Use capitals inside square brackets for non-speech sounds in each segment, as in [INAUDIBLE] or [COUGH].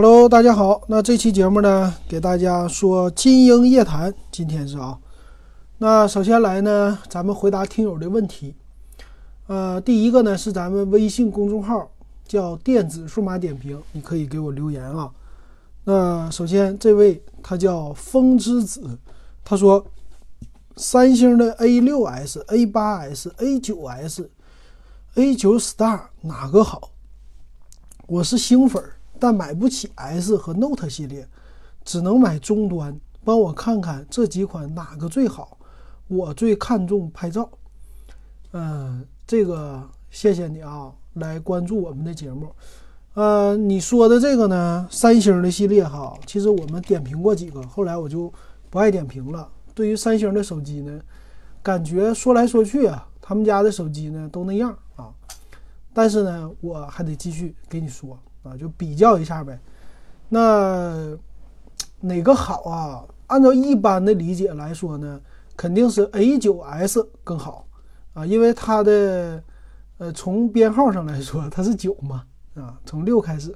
Hello，大家好。那这期节目呢，给大家说金鹰夜谈。今天是啊，那首先来呢，咱们回答听友的问题。呃，第一个呢是咱们微信公众号叫电子数码点评，你可以给我留言啊。那首先这位他叫风之子，他说三星的 A 六 S、A 八 S、A 九 S、A 九 Star 哪个好？我是星粉儿。但买不起 S 和 Note 系列，只能买中端。帮我看看这几款哪个最好？我最看重拍照。嗯，这个谢谢你啊，来关注我们的节目。呃，你说的这个呢，三星的系列哈，其实我们点评过几个，后来我就不爱点评了。对于三星的手机呢，感觉说来说去啊，他们家的手机呢都那样啊。但是呢，我还得继续给你说。啊，就比较一下呗。那哪个好啊？按照一般的理解来说呢，肯定是 A9S 更好啊，因为它的呃从编号上来说它是九嘛啊，从六开始。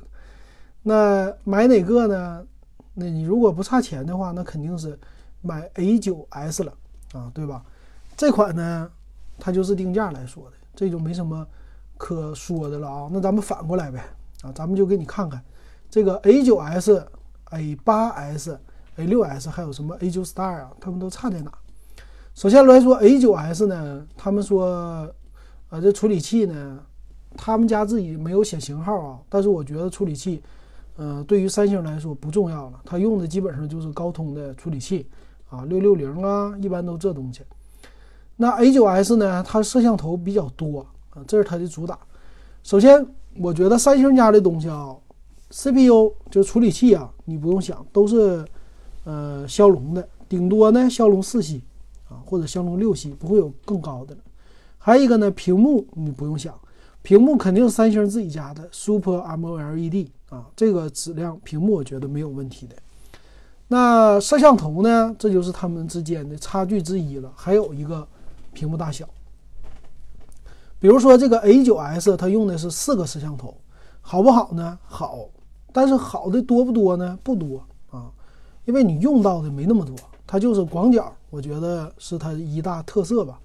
那买哪个呢？那你如果不差钱的话，那肯定是买 A9S 了啊，对吧？这款呢，它就是定价来说的，这就没什么可说的了啊。那咱们反过来呗。啊，咱们就给你看看，这个 A9S、A8S、A6S 还有什么 A9 Star 啊，他们都差在哪？首先来说，A9S 呢，他们说，呃，这处理器呢，他们家自己没有写型号啊，但是我觉得处理器，呃，对于三星来说不重要了，它用的基本上就是高通的处理器啊，六六零啊，一般都这东西。那 A9S 呢，它摄像头比较多啊，这是它的主打。首先。我觉得三星家的东西啊，CPU 就处理器啊，你不用想，都是呃骁龙的，顶多呢骁龙四系啊，或者骁龙六系，不会有更高的了。还有一个呢，屏幕你不用想，屏幕肯定三星自己家的 Super AMOLED 啊，这个质量屏幕我觉得没有问题的。那摄像头呢，这就是他们之间的差距之一了。还有一个屏幕大小。比如说这个 A9S，它用的是四个摄像头，好不好呢？好，但是好的多不多呢？不多啊，因为你用到的没那么多，它就是广角，我觉得是它一大特色吧。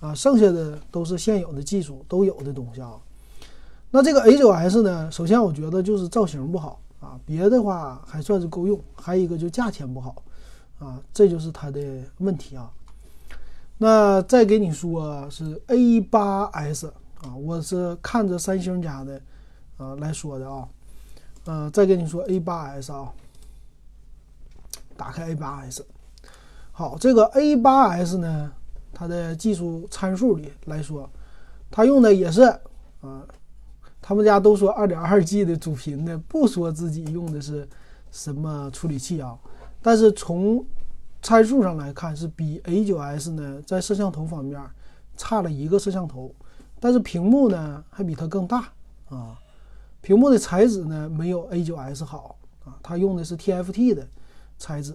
啊，剩下的都是现有的技术都有的东西啊。那这个 A9S 呢，首先我觉得就是造型不好啊，别的话还算是够用，还有一个就价钱不好啊，这就是它的问题啊。那再给你说是 A8S 啊，我是看着三星家的，啊来说的啊，呃再跟你说 A8S 啊，打开 A8S，好，这个 A8S 呢，它的技术参数里来说，它用的也是啊，他们家都说 2.2G 的主频的，不说自己用的是什么处理器啊，但是从参数上来看是比 A9S 呢，在摄像头方面差了一个摄像头，但是屏幕呢还比它更大啊。屏幕的材质呢没有 A9S 好啊，它用的是 TFT 的材质。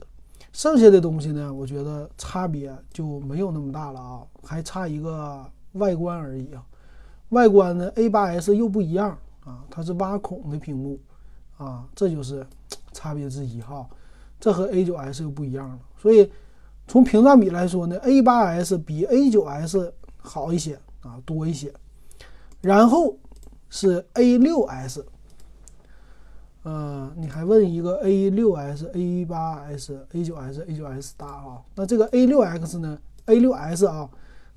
剩下的东西呢，我觉得差别就没有那么大了啊，还差一个外观而已啊。外观呢，A8S 又不一样啊，它是挖孔的屏幕啊，这就是差别之一哈。这和 A9S 又不一样了，所以从屏占比来说呢，A8S 比 A9S 好一些啊，多一些。然后是 A6S，呃，你还问一个 A6S、A8S、A9S、A9S 大啊？那这个 A6X 呢？A6S 啊，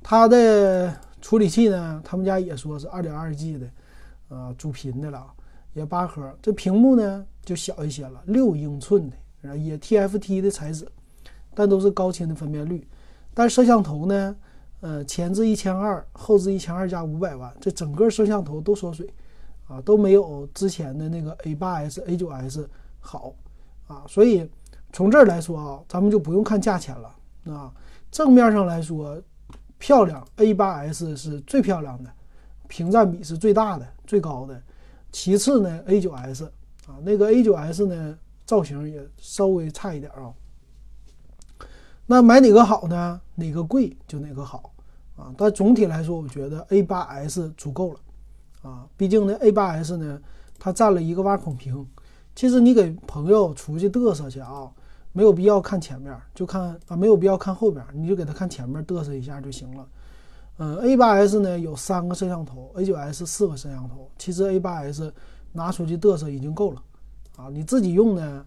它的处理器呢，他们家也说是 2.2G 的，呃，主频的了，也八核。这屏幕呢就小一些了，六英寸的。也 TFT 的材质，但都是高清的分辨率。但摄像头呢，呃，前置一千二，后置一千二加五百万，这整个摄像头都缩水，啊，都没有之前的那个 A8S、A9S 好，啊，所以从这儿来说啊，咱们就不用看价钱了，啊，正面上来说漂亮，A8S 是最漂亮的，屏占比是最大的、最高的。其次呢，A9S 啊，那个 A9S 呢。造型也稍微差一点啊，那买哪个好呢？哪个贵就哪个好啊。但总体来说，我觉得 A8S 足够了啊。毕竟呢，A8S 呢，它占了一个挖孔屏，其实你给朋友出去嘚瑟去啊，没有必要看前面，就看啊，没有必要看后边，你就给他看前面嘚瑟一下就行了。嗯，A8S 呢有三个摄像头，A9S 四个摄像头，其实 A8S 拿出去嘚瑟已经够了啊。你自己用呢，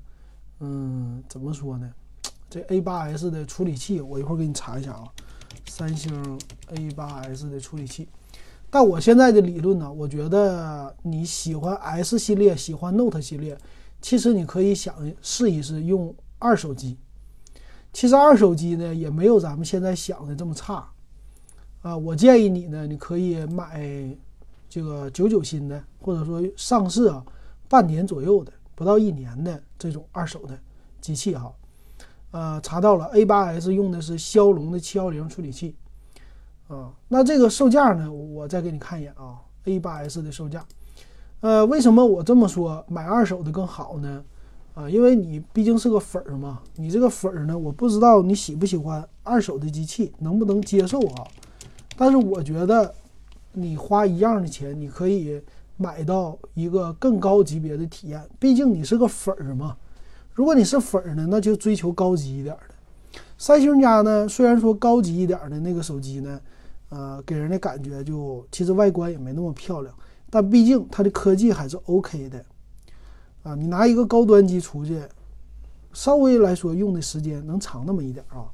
嗯，怎么说呢？这 A8S 的处理器，我一会儿给你查一下啊。三星 A8S 的处理器，但我现在的理论呢，我觉得你喜欢 S 系列，喜欢 Note 系列，其实你可以想试一试用二手机。其实二手机呢，也没有咱们现在想的这么差。啊，我建议你呢，你可以买这个九九新的，或者说上市啊半年左右的，不到一年的这种二手的机器哈。呃，查到了，A8S 用的是骁龙的七幺零处理器。啊，那这个售价呢，我再给你看一眼啊，A8S 的售价。呃，为什么我这么说买二手的更好呢？啊，因为你毕竟是个粉儿嘛，你这个粉儿呢，我不知道你喜不喜欢二手的机器，能不能接受啊？但是我觉得，你花一样的钱，你可以买到一个更高级别的体验。毕竟你是个粉儿嘛。如果你是粉儿呢，那就追求高级一点的。三星家呢，虽然说高级一点的那个手机呢，呃，给人的感觉就其实外观也没那么漂亮，但毕竟它的科技还是 OK 的。啊，你拿一个高端机出去，稍微来说用的时间能长那么一点啊。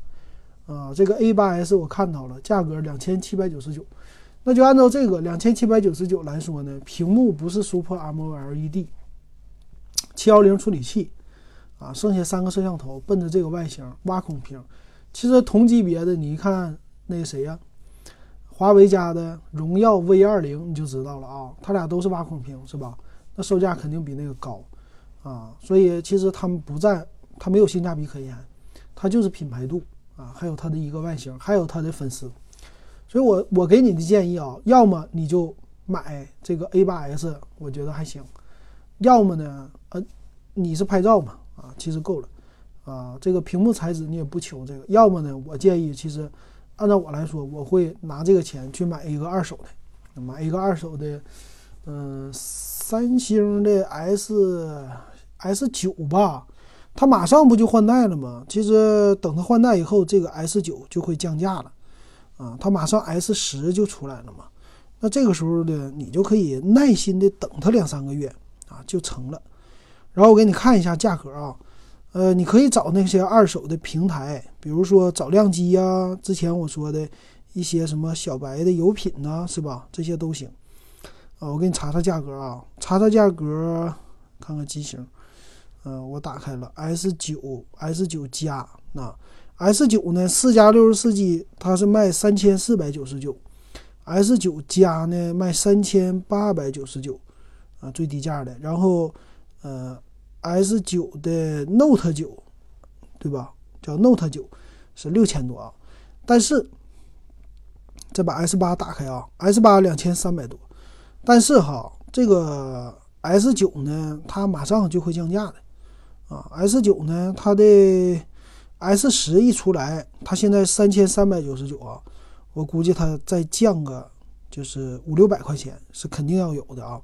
啊，这个 A8S 我看到了，价格两千七百九十九，那就按照这个两千七百九十九来说呢，屏幕不是 Super M O L E D，七幺零处理器，啊，剩下三个摄像头，奔着这个外形，挖孔屏。其实同级别的，你一看那谁呀，华为家的荣耀 V 二零，你就知道了啊，它俩都是挖孔屏，是吧？那售价肯定比那个高，啊，所以其实他们不在，它没有性价比可言，它就是品牌度。啊，还有它的一个外形，还有它的粉丝，所以我我给你的建议啊，要么你就买这个 A8S，我觉得还行；要么呢，呃，你是拍照嘛，啊，其实够了，啊，这个屏幕材质你也不求这个；要么呢，我建议其实按照我来说，我会拿这个钱去买一个二手的，买一个二手的，嗯，三星的 S S 九吧。它马上不就换代了吗？其实等它换代以后，这个 S 九就会降价了，啊，它马上 S 十就出来了嘛。那这个时候呢，你就可以耐心的等它两三个月啊，就成了。然后我给你看一下价格啊，呃，你可以找那些二手的平台，比如说找靓机呀，之前我说的一些什么小白的油品呐，是吧？这些都行。啊，我给你查查价格啊，查查价格，看看机型。嗯，我打开了 S 九 S 九加，那 S 九呢？四加六十四 G，它是卖三千四百九十九，S 九加呢卖三千八百九十九，啊，最低价的。然后，呃，S 九的 Note 九，对吧？叫 Note 九是六千多啊。但是，再把 S 八打开啊，S 八两千三百多。但是哈，这个 S 九呢，它马上就会降价的。啊，S 九呢？它的 S 十一出来，它现在三千三百九十九啊，我估计它再降个就是五六百块钱是肯定要有的啊。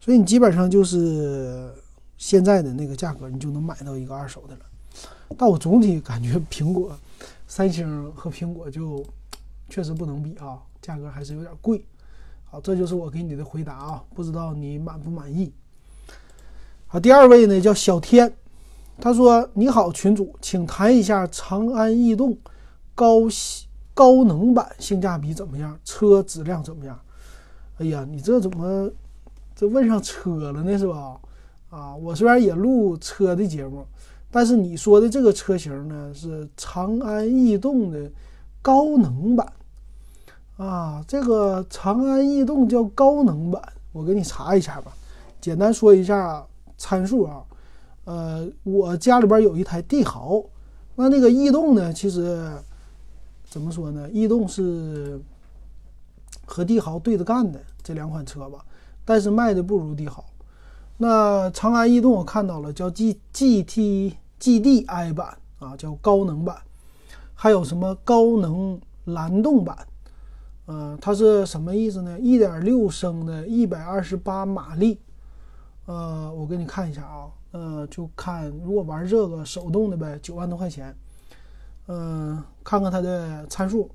所以你基本上就是现在的那个价格，你就能买到一个二手的了。但我总体感觉苹果、三星和苹果就确实不能比啊，价格还是有点贵。好，这就是我给你的回答啊，不知道你满不满意？好，第二位呢叫小天。他说：“你好，群主，请谈一下长安逸动高高能版性价比怎么样？车质量怎么样？”哎呀，你这怎么这问上车了呢？是吧？啊，我虽然也录车的节目，但是你说的这个车型呢是长安逸动的高能版啊。这个长安逸动叫高能版，我给你查一下吧。简单说一下参数啊。呃，我家里边有一台帝豪，那那个逸动呢？其实怎么说呢？逸动是和帝豪对着干的这两款车吧，但是卖的不如帝豪。那长安逸动我看到了，叫 G G T G D I 版啊，叫高能版，还有什么高能蓝动版？呃，它是什么意思呢？一点六升的，一百二十八马力。呃，我给你看一下啊。呃，就看如果玩这个手动的呗，九万多块钱，嗯，看看它的参数，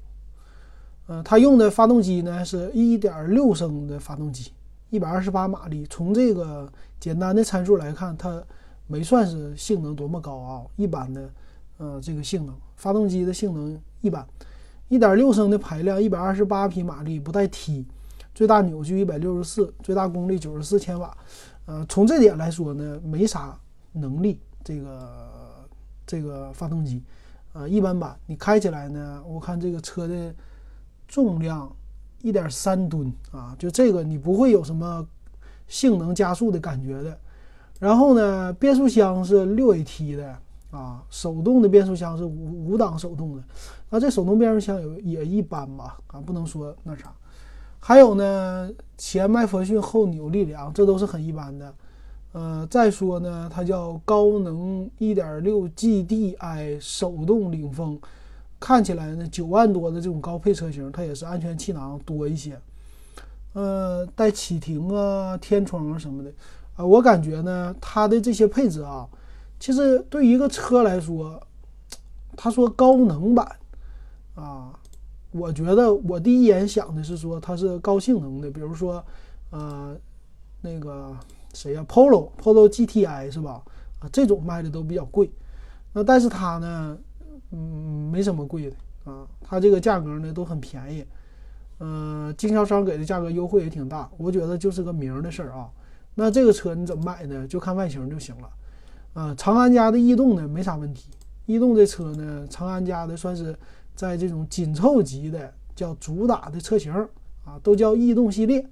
呃，它用的发动机呢是一点六升的发动机，一百二十八马力。从这个简单的参数来看，它没算是性能多么高啊，一般的，呃，这个性能，发动机的性能一般，一点六升的排量，一百二十八匹马力，不带 T，最大扭矩一百六十四，最大功率九十四千瓦。呃，从这点来说呢，没啥能力。这个这个发动机，啊，一般般。你开起来呢，我看这个车的重量一点三吨啊，就这个你不会有什么性能加速的感觉的。然后呢，变速箱是六 AT 的啊，手动的变速箱是五五档手动的。那这手动变速箱也也一般吧，啊，不能说那啥。还有呢，前麦弗逊后扭力梁，这都是很一般的。呃，再说呢，它叫高能 1.6GDI 手动领风，看起来呢九万多的这种高配车型，它也是安全气囊多一些。呃，带启停啊、天窗啊什么的。啊，我感觉呢，它的这些配置啊，其实对于一个车来说，他说高能版啊。我觉得我第一眼想的是说它是高性能的，比如说，呃，那个谁呀，Polo Polo GTI 是吧？啊，这种卖的都比较贵。那但是它呢，嗯，没什么贵的啊，它这个价格呢都很便宜。嗯，经销商给的价格优惠也挺大，我觉得就是个名的事儿啊。那这个车你怎么买呢？就看外形就行了。啊，长安家的逸动呢没啥问题，逸动这车呢，长安家的算是。在这种紧凑级的叫主打的车型啊，都叫逸动系列。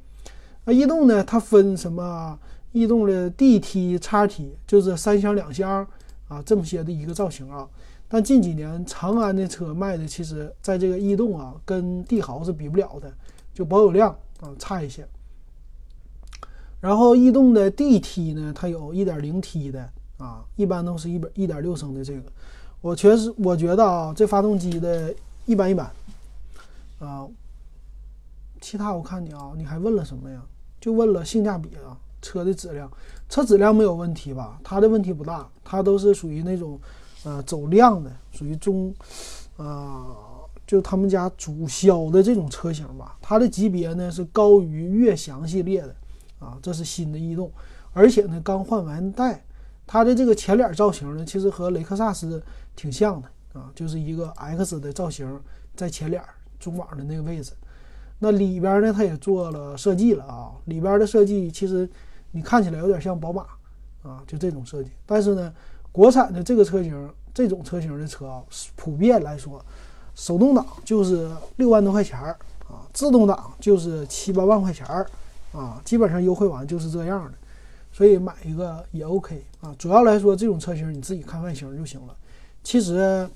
那逸动呢，它分什么？逸动的 DT、叉 T，就是三厢两厢啊，这么些的一个造型啊。但近几年长安的车卖的，其实在这个逸动啊，跟帝豪是比不了的，就保有量啊差一些。然后逸动的 DT 呢，它有一点零 T 的啊，一般都是一百一点六升的这个。我确实，我觉得啊，这发动机的一般一般，啊，其他我看你啊，你还问了什么呀？就问了性价比啊，车的质量，车质量没有问题吧？它的问题不大，它都是属于那种，呃，走量的，属于中，啊，就他们家主销的这种车型吧。它的级别呢是高于悦翔系列的，啊，这是新的逸动，而且呢刚换完代。它的这个前脸造型呢，其实和雷克萨斯挺像的啊，就是一个 X 的造型在前脸中网的那个位置。那里边呢，它也做了设计了啊，里边的设计其实你看起来有点像宝马啊，就这种设计。但是呢，国产的这个车型，这种车型的车啊，普遍来说，手动挡就是六万多块钱儿啊，自动挡就是七八万块钱儿啊，基本上优惠完就是这样的。所以买一个也 OK 啊，主要来说这种车型你自己看外形就行了。其实，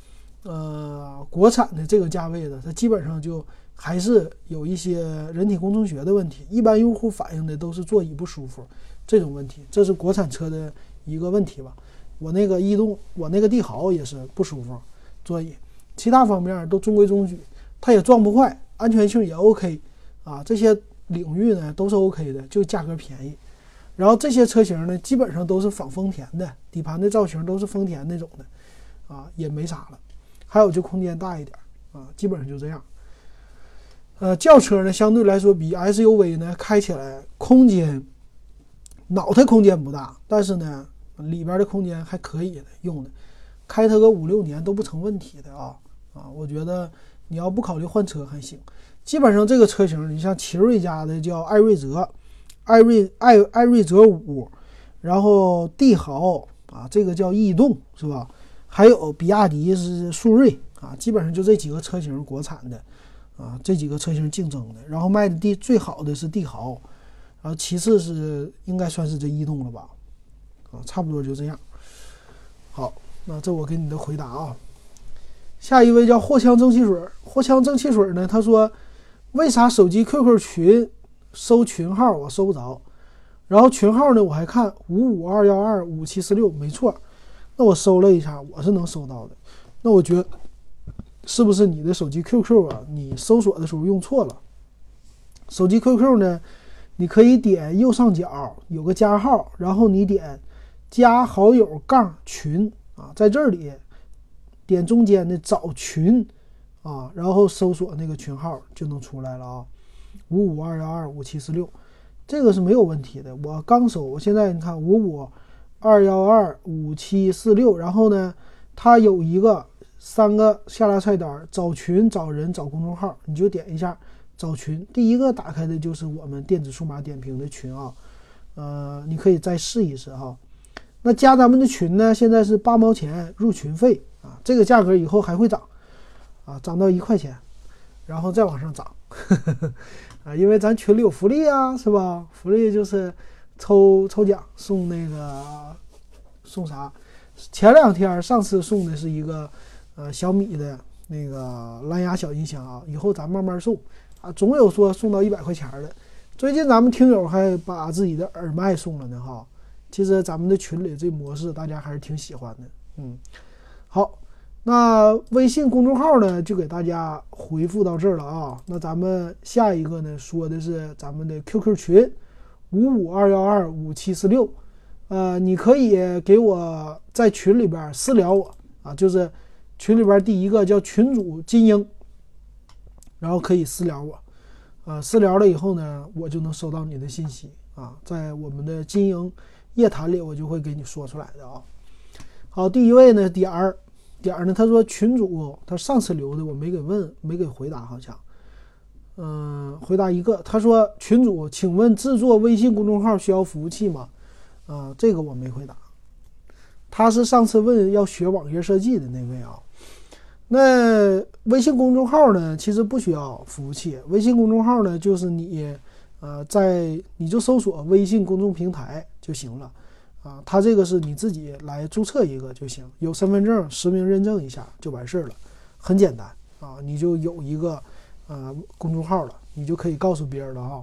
呃，国产的这个价位的，它基本上就还是有一些人体工程学的问题。一般用户反映的都是座椅不舒服这种问题，这是国产车的一个问题吧。我那个逸动，我那个帝豪也是不舒服座椅，其他方面都中规中矩，它也撞不坏，安全性也 OK 啊，这些领域呢都是 OK 的，就价格便宜。然后这些车型呢，基本上都是仿丰田的，底盘的造型都是丰田那种的，啊，也没啥了。还有就空间大一点，啊，基本上就这样。呃，轿车呢，相对来说比 SUV 呢，开起来空间，脑袋空间不大，但是呢，里边的空间还可以的，用的，开它个五六年都不成问题的啊啊，我觉得你要不考虑换车还行。基本上这个车型，你像奇瑞家的叫艾瑞泽。艾瑞艾艾瑞泽五，然后帝豪啊，这个叫逸动是吧？还有比亚迪是速锐啊，基本上就这几个车型国产的啊，这几个车型竞争的。然后卖的第最好的是帝豪，然后其次是应该算是这逸动了吧？啊，差不多就这样。好，那这我给你的回答啊。下一位叫货枪蒸气水，货枪蒸气水呢？他说，为啥手机 QQ 群？搜群号我搜不着，然后群号呢我还看五五二幺二五七四六没错，那我搜了一下我是能搜到的，那我觉得是不是你的手机 QQ 啊？你搜索的时候用错了。手机 QQ 呢，你可以点右上角有个加号，然后你点加好友杠群啊，在这里点中间的找群啊，然后搜索那个群号就能出来了啊，五五二幺二五七四六，这个是没有问题的。我刚搜，我现在你看五五二幺二五七四六，然后呢，它有一个三个下拉菜单，找群、找人、找公众号，你就点一下找群。第一个打开的就是我们电子数码点评的群啊，呃，你可以再试一试哈。那加咱们的群呢？现在是八毛钱入群费啊，这个价格以后还会涨，啊，涨到一块钱，然后再往上涨，[LAUGHS] 啊，因为咱群里有福利啊，是吧？福利就是抽抽奖送那个送啥？前两天上次送的是一个呃小米的那个蓝牙小音箱啊，以后咱慢慢送啊，总有说送到一百块钱的。最近咱们听友还把自己的耳麦送了呢，哈。其实咱们的群里这模式大家还是挺喜欢的，嗯，好，那微信公众号呢就给大家回复到这儿了啊。那咱们下一个呢说的是咱们的 QQ 群五五二幺二五七四六，呃，你可以给我在群里边私聊我啊，就是群里边第一个叫群主金英，然后可以私聊我，啊，私聊了以后呢，我就能收到你的信息啊，在我们的金英。夜谈里我就会给你说出来的啊。好，第一位呢点儿点儿呢，他说群主他上次留的我没给问没给回答好像，嗯，回答一个，他说群主，请问制作微信公众号需要服务器吗？啊，这个我没回答。他是上次问要学网页设计的那位啊。那微信公众号呢，其实不需要服务器，微信公众号呢就是你。呃，在你就搜索微信公众平台就行了，啊，它这个是你自己来注册一个就行，有身份证实名认证一下就完事了，很简单啊，你就有一个呃公众号了，你就可以告诉别人了啊。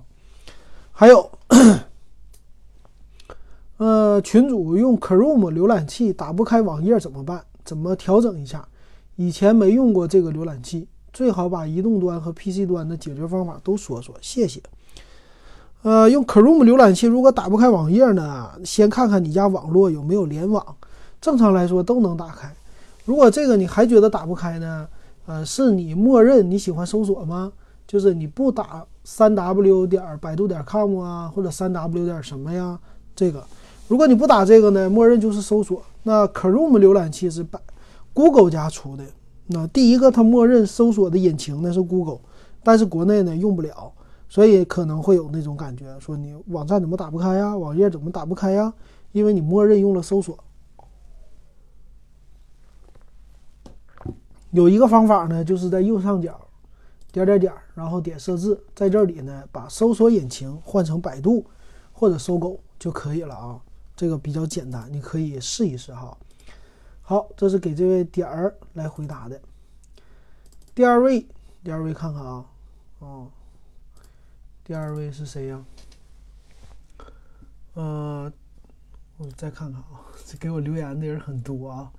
还有，呃，群主用 Chrome 浏览器打不开网页怎么办？怎么调整一下？以前没用过这个浏览器，最好把移动端和 PC 端的解决方法都说说，谢谢。呃，用 Chrome 浏览器如果打不开网页呢，先看看你家网络有没有联网。正常来说都能打开。如果这个你还觉得打不开呢？呃，是你默认你喜欢搜索吗？就是你不打三 W 点百度点 com 啊，或者三 W 点什么呀？这个，如果你不打这个呢，默认就是搜索。那 Chrome 浏览器是百 Google 家出的。那第一个它默认搜索的引擎呢是 Google，但是国内呢用不了。所以可能会有那种感觉，说你网站怎么打不开呀？网页怎么打不开呀？因为你默认用了搜索。有一个方法呢，就是在右上角点点点，然后点设置，在这里呢把搜索引擎换成百度或者搜狗就可以了啊。这个比较简单，你可以试一试哈。好，这是给这位点儿来回答的。第二位，第二位看看啊，哦。第二位是谁呀？呃，我再看看啊，这 [LAUGHS] 给我留言的人很多啊。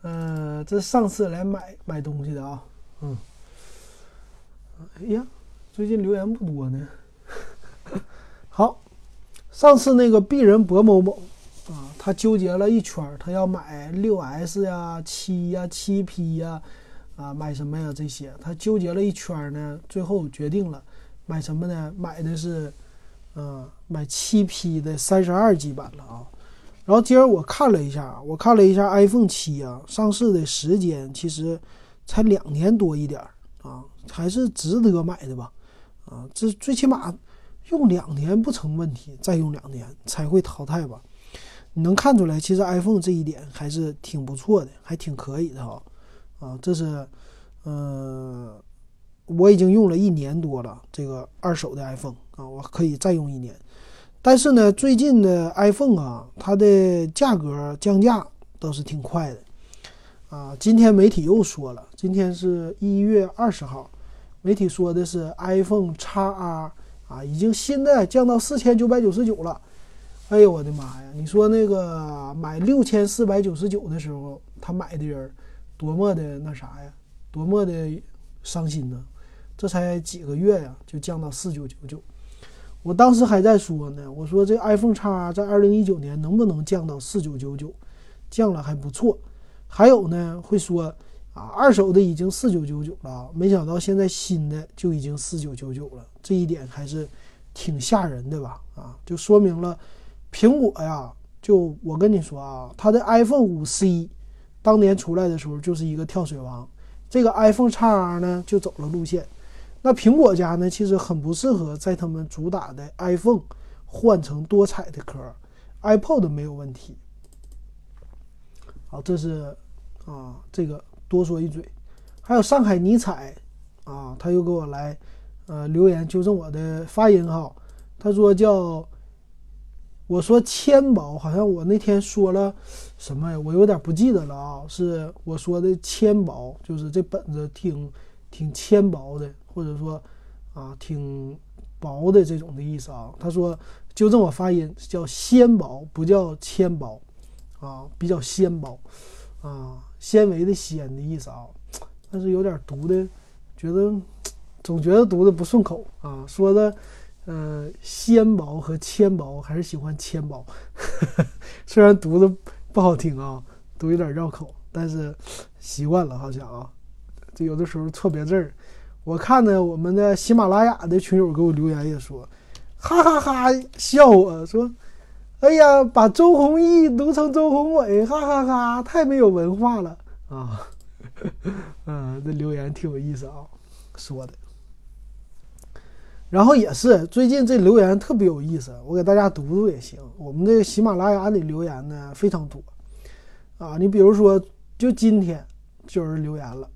呃，这上次来买买东西的啊，嗯。哎呀，最近留言不多呢。[LAUGHS] 好，上次那个鄙人博某某啊，他纠结了一圈，他要买六 S 呀、七呀、七 P 呀，啊，买什么呀？这些他纠结了一圈呢，最后决定了。买什么呢？买的是，嗯，买七 P 的三十二 G 版了啊。然后今儿我看了一下，我看了一下 iPhone 七啊，上市的时间其实才两年多一点啊，还是值得买的吧？啊，这最起码用两年不成问题，再用两年才会淘汰吧？你能看出来，其实 iPhone 这一点还是挺不错的，还挺可以的哈。啊，这是，嗯。我已经用了一年多了，这个二手的 iPhone 啊，我可以再用一年。但是呢，最近的 iPhone 啊，它的价格降价倒是挺快的啊。今天媒体又说了，今天是一月二十号，媒体说的是 iPhone XR 啊，已经新的降到四千九百九十九了。哎呦我的妈呀！你说那个买六千四百九十九的时候，他买的人多么的那啥呀，多么的伤心呢？这才几个月呀，就降到四九九九。我当时还在说呢，我说这 iPhone X 在二零一九年能不能降到四九九九，降了还不错。还有呢，会说啊，二手的已经四九九九了，没想到现在新的就已经四九九九了，这一点还是挺吓人的吧？啊，就说明了苹果呀，就我跟你说啊，它的 iPhone 五 C 当年出来的时候就是一个跳水王，这个 iPhone X 呢就走了路线。那苹果家呢，其实很不适合在他们主打的 iPhone 换成多彩的壳，iPod 没有问题。好，这是啊，这个多说一嘴。还有上海尼彩啊，他又给我来呃留言纠正我的发音哈，他说叫我说纤薄，好像我那天说了什么呀？我有点不记得了啊，是我说的纤薄，就是这本子挺挺纤薄的。或者说，啊，挺薄的这种的意思啊。他说纠正我发音，叫纤薄，不叫纤薄，啊，比较纤薄，啊，纤维的纤的意思啊。但是有点读的，觉得总觉得读的不顺口啊。说的，呃，纤薄和纤薄，还是喜欢纤薄。[LAUGHS] 虽然读的不好听啊，读有点绕口，但是习惯了好像啊。就有的时候错别字儿。我看呢，我们的喜马拉雅的群友给我留言也说，哈哈哈笑我说，哎呀，把周鸿祎读成周鸿祎，哈哈哈，太没有文化了啊！嗯，[LAUGHS] 这留言挺有意思啊，说的。然后也是最近这留言特别有意思，我给大家读读也行。我们这个喜马拉雅里留言呢非常多啊，你比如说就今天就有人留言了。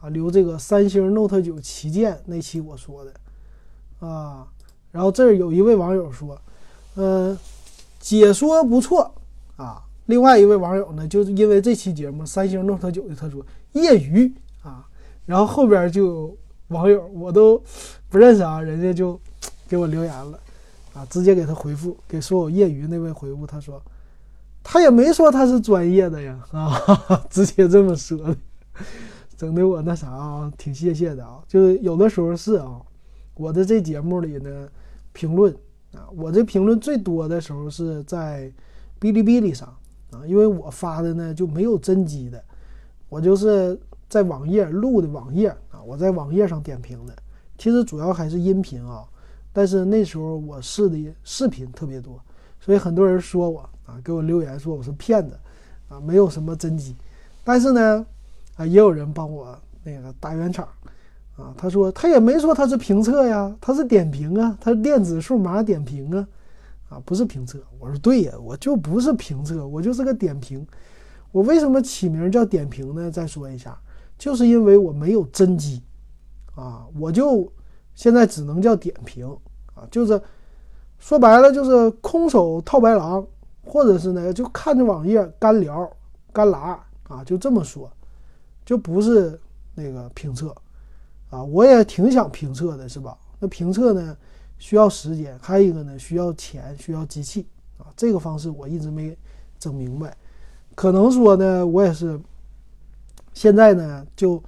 啊，留这个三星 Note 九旗舰那期我说的，啊，然后这儿有一位网友说，嗯，解说不错啊。另外一位网友呢，就是因为这期节目三星 Note 九的，他说业余啊。然后后边就有网友我都不认识啊，人家就给我留言了，啊，直接给他回复，给说我业余那位回复，他说他也没说他是专业的呀，啊，[LAUGHS] 直接这么说的。整的我那啥啊，挺谢谢的啊。就是有的时候是啊，我的这节目里呢，评论啊，我这评论最多的时候是在哔哩哔哩上啊，因为我发的呢就没有真机的，我就是在网页录的网页啊，我在网页上点评的。其实主要还是音频啊，但是那时候我试的视频特别多，所以很多人说我啊，给我留言说我是骗子啊，没有什么真机，但是呢。啊，也有人帮我那个打圆场，啊，他说他也没说他是评测呀，他是点评啊，他是电子数码点评啊，啊，不是评测。我说对呀，我就不是评测，我就是个点评。我为什么起名叫点评呢？再说一下，就是因为我没有真机，啊，我就现在只能叫点评啊，就是说白了就是空手套白狼，或者是呢就看着网页干聊干拉啊，就这么说。就不是那个评测，啊，我也挺想评测的，是吧？那评测呢，需要时间，还有一个呢，需要钱，需要机器，啊，这个方式我一直没整明白。可能说呢，我也是现在呢就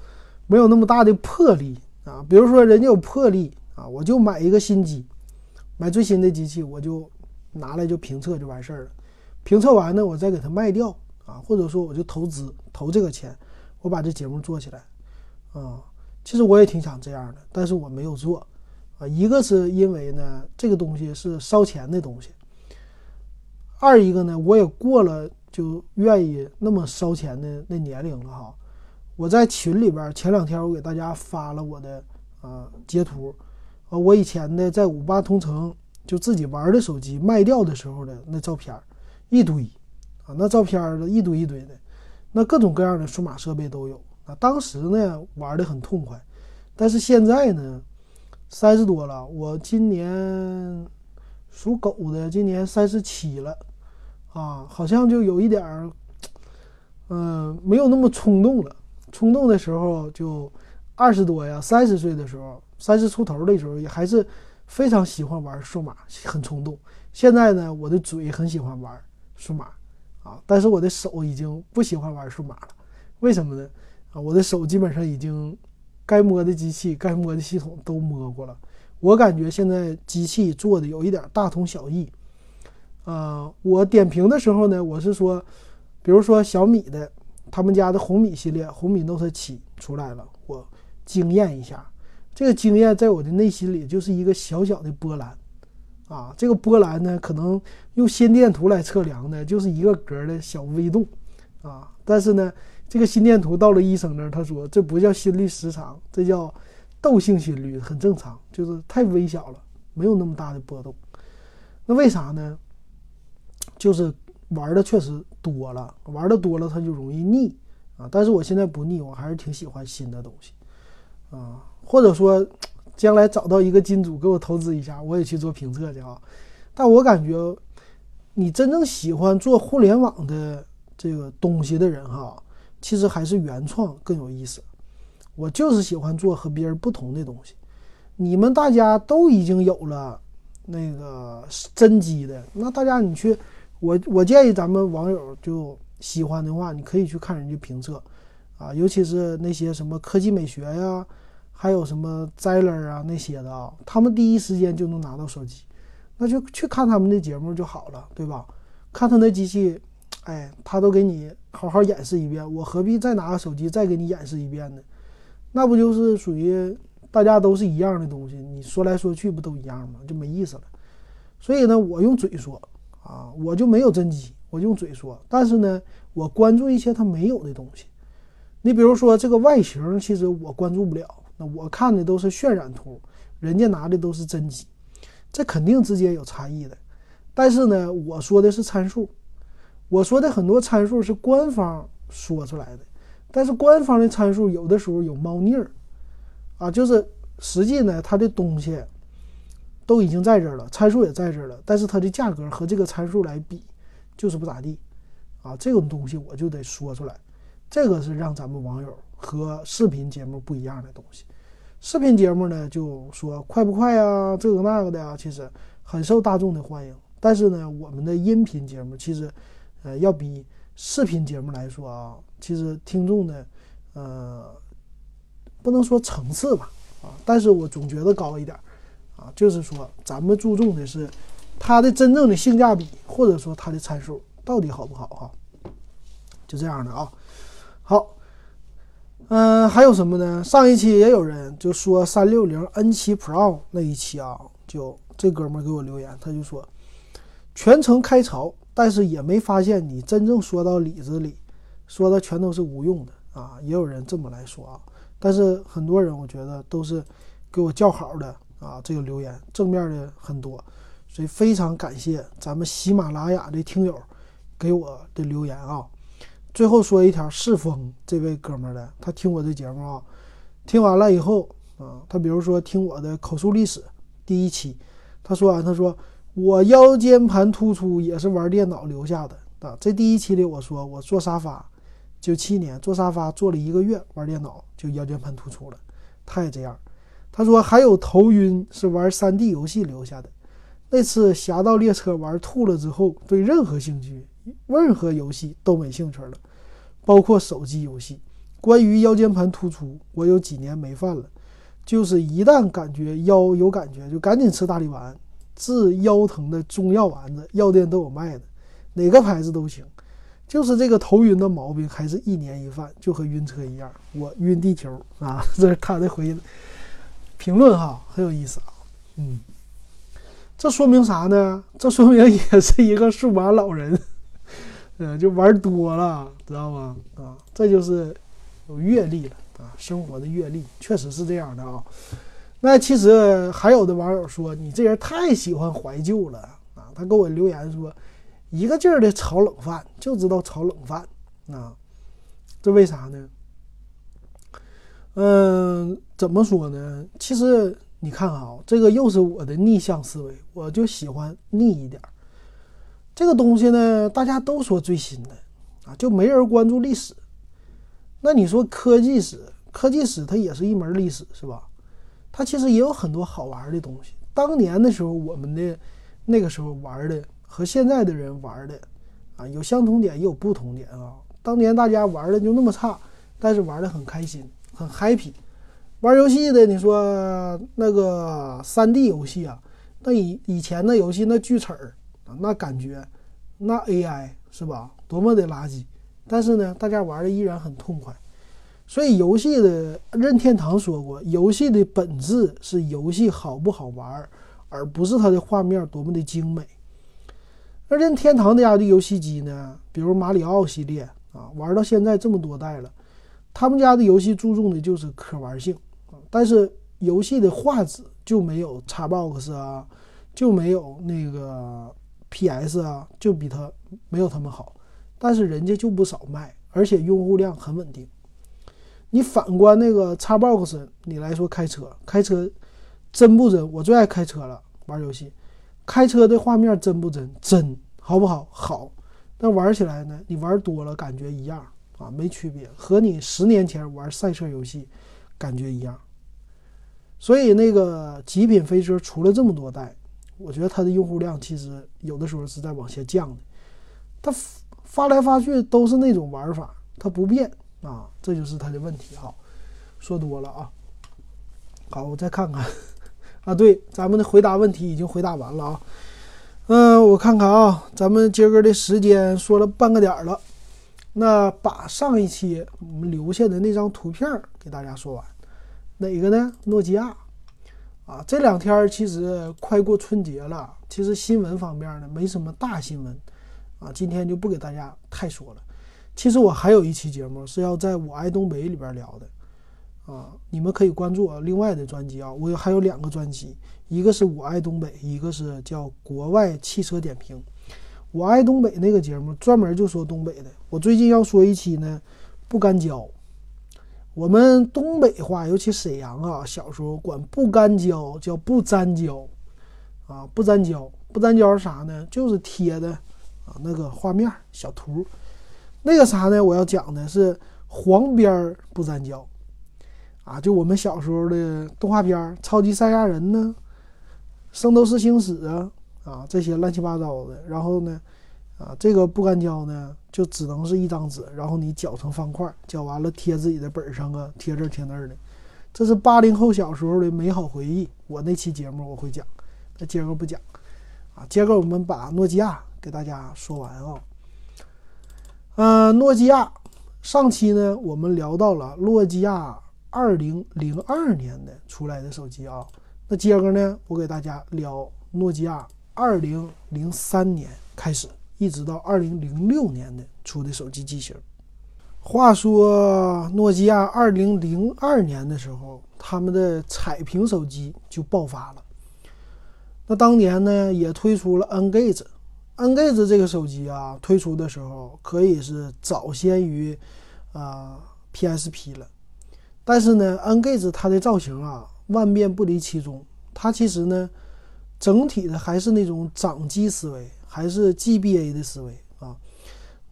没有那么大的魄力啊。比如说人家有魄力啊，我就买一个新机，买最新的机器，我就拿来就评测就完事儿了。评测完呢，我再给它卖掉啊，或者说我就投资投这个钱。我把这节目做起来，啊，其实我也挺想这样的，但是我没有做，啊，一个是因为呢，这个东西是烧钱的东西，二一个呢，我也过了就愿意那么烧钱的那年龄了哈。我在群里边前两天我给大家发了我的啊截图，啊，我以前的在五八同城就自己玩的手机卖掉的时候的那照片，一堆，啊，那照片儿一堆一堆的。那各种各样的数码设备都有啊，当时呢玩的很痛快，但是现在呢，三十多了，我今年属狗的，今年三十七了，啊，好像就有一点儿，嗯，没有那么冲动了。冲动的时候就二十多呀，三十岁的时候，三十出头的时候也还是非常喜欢玩数码，很冲动。现在呢，我的嘴很喜欢玩数码。啊！但是我的手已经不喜欢玩数码了，为什么呢？啊，我的手基本上已经该摸的机器、该摸的系统都摸过了，我感觉现在机器做的有一点大同小异。啊，我点评的时候呢，我是说，比如说小米的，他们家的红米系列，红米 Note 7出来了，我惊艳一下。这个惊艳在我的内心里就是一个小小的波澜，啊，这个波澜呢，可能用心电图来测量呢，就是一个格的小微动，啊，但是呢，这个心电图到了医生那儿，他说这不叫心律失常，这叫窦性心律，很正常，就是太微小了，没有那么大的波动。那为啥呢？就是玩的确实多了，玩的多了它就容易腻啊。但是我现在不腻，我还是挺喜欢新的东西啊。或者说，将来找到一个金主给我投资一下，我也去做评测去啊。但我感觉，你真正喜欢做互联网的这个东西的人哈，其实还是原创更有意思。我就是喜欢做和别人不同的东西。你们大家都已经有了那个真机的，那大家你去。我我建议咱们网友就喜欢的话，你可以去看人家评测，啊，尤其是那些什么科技美学呀，还有什么 Zeller 啊那些的啊，他们第一时间就能拿到手机，那就去看他们的节目就好了，对吧？看他那机器，哎，他都给你好好演示一遍，我何必再拿个手机再给你演示一遍呢？那不就是属于大家都是一样的东西，你说来说去不都一样吗？就没意思了。所以呢，我用嘴说。啊，我就没有真机，我用嘴说。但是呢，我关注一些他没有的东西。你比如说这个外形，其实我关注不了。那我看的都是渲染图，人家拿的都是真机，这肯定之间有差异的。但是呢，我说的是参数，我说的很多参数是官方说出来的。但是官方的参数有的时候有猫腻儿，啊，就是实际呢，它的东西。都已经在这儿了，参数也在这儿了，但是它的价格和这个参数来比，就是不咋地，啊，这种东西我就得说出来，这个是让咱们网友和视频节目不一样的东西。视频节目呢，就说快不快啊，这个那个的啊，其实很受大众的欢迎。但是呢，我们的音频节目其实，呃，要比视频节目来说啊，其实听众的，呃，不能说层次吧，啊，但是我总觉得高一点。啊，就是说，咱们注重的是它的真正的性价比，或者说它的参数到底好不好哈？就这样的啊。好，嗯，还有什么呢？上一期也有人就说三六零 N 七 Pro 那一期啊，就这哥们给我留言，他就说全程开槽，但是也没发现你真正说到里子里，说的全都是无用的啊。也有人这么来说啊，但是很多人我觉得都是给我叫好的。啊，这个留言正面的很多，所以非常感谢咱们喜马拉雅的听友给我的留言啊。最后说一条，世峰这位哥们儿的，他听我的节目啊，听完了以后啊，他比如说听我的口述历史第一期，他说完，他说我腰间盘突出也是玩电脑留下的啊。这第一期里我说我坐沙发，九七年坐沙发坐了一个月玩电脑就腰间盘突出了，他也这样。他说还有头晕是玩 3D 游戏留下的。那次《侠盗猎车》玩吐了之后，对任何兴趣、任何游戏都没兴趣了，包括手机游戏。关于腰间盘突出，我有几年没犯了，就是一旦感觉腰有感觉，就赶紧吃大力丸，治腰疼的中药丸子，药店都有卖的，哪个牌子都行。就是这个头晕的毛病，还是一年一犯，就和晕车一样。我晕地球啊，[LAUGHS] 这是他的回应。评论哈很有意思啊，嗯，这说明啥呢？这说明也是一个数码老人，嗯，就玩多了，知道吗？啊，这就是有阅历了啊，生活的阅历确实是这样的啊。那其实还有的网友说你这人太喜欢怀旧了啊，他给我留言说一个劲儿的炒冷饭，就知道炒冷饭啊，这为啥呢？嗯，怎么说呢？其实你看啊，这个又是我的逆向思维，我就喜欢逆一点。这个东西呢，大家都说最新的啊，就没人关注历史。那你说科技史，科技史它也是一门历史，是吧？它其实也有很多好玩的东西。当年的时候，我们的那个时候玩的和现在的人玩的啊，有相同点也有不同点啊。当年大家玩的就那么差，但是玩的很开心。很 happy，玩游戏的，你说那个三 D 游戏啊，那以以前的游戏那锯齿儿那感觉，那 AI 是吧？多么的垃圾！但是呢，大家玩的依然很痛快。所以游戏的任天堂说过，游戏的本质是游戏好不好玩，而不是它的画面多么的精美。而任天堂家的游戏机呢，比如马里奥系列啊，玩到现在这么多代了，他们家的游戏注重的就是可玩性，但是游戏的画质就没有 Xbox 啊，就没有那个 PS 啊，就比它没有他们好。但是人家就不少卖，而且用户量很稳定。你反观那个 Xbox，你来说开车，开车真不真？我最爱开车了，玩游戏，开车的画面真不真？真，好不好？好。但玩起来呢，你玩多了感觉一样啊，没区别，和你十年前玩赛车游戏感觉一样。所以那个极品飞车出了这么多代，我觉得它的用户量其实有的时候是在往下降的，它。发来发去都是那种玩法，它不变啊，这就是它的问题哈。说多了啊，好，我再看看 [LAUGHS] 啊，对，咱们的回答问题已经回答完了啊。嗯，我看看啊，咱们今儿个的时间说了半个点了，那把上一期我们留下的那张图片给大家说完，哪个呢？诺基亚啊，这两天其实快过春节了，其实新闻方面呢没什么大新闻。啊，今天就不给大家太说了。其实我还有一期节目是要在我爱东北里边聊的，啊，你们可以关注我另外的专辑啊。我还有两个专辑，一个是我爱东北，一个是叫国外汽车点评。我爱东北那个节目专门就说东北的。我最近要说一期呢，不干胶。我们东北话，尤其沈阳啊，小时候管不干胶叫不粘胶，啊，不粘胶，不粘胶是啥呢？就是贴的。啊，那个画面小图，那个啥呢？我要讲的是黄边不粘胶，啊，就我们小时候的动画片《超级赛亚人》呢，《圣斗士星矢》啊，啊，这些乱七八糟的。然后呢，啊，这个不干胶呢，就只能是一张纸，然后你绞成方块，绞完了贴自己的本上啊，贴这贴那儿的。这是八零后小时候的美好回忆。我那期节目我会讲，那今儿不讲，啊，今儿我们把诺基亚。给大家说完啊，呃，诺基亚上期呢，我们聊到了诺基亚二零零二年的出来的手机啊，那接着呢，我给大家聊诺基亚二零零三年开始，一直到二零零六年的出的手机机型。话说诺基亚二零零二年的时候，他们的彩屏手机就爆发了，那当年呢，也推出了 N-Gage。N-Gage 这个手机啊，推出的时候可以是早先于啊 PSP 了，但是呢，N-Gage 它的造型啊，万变不离其宗。它其实呢，整体的还是那种掌机思维，还是 GBA 的思维啊。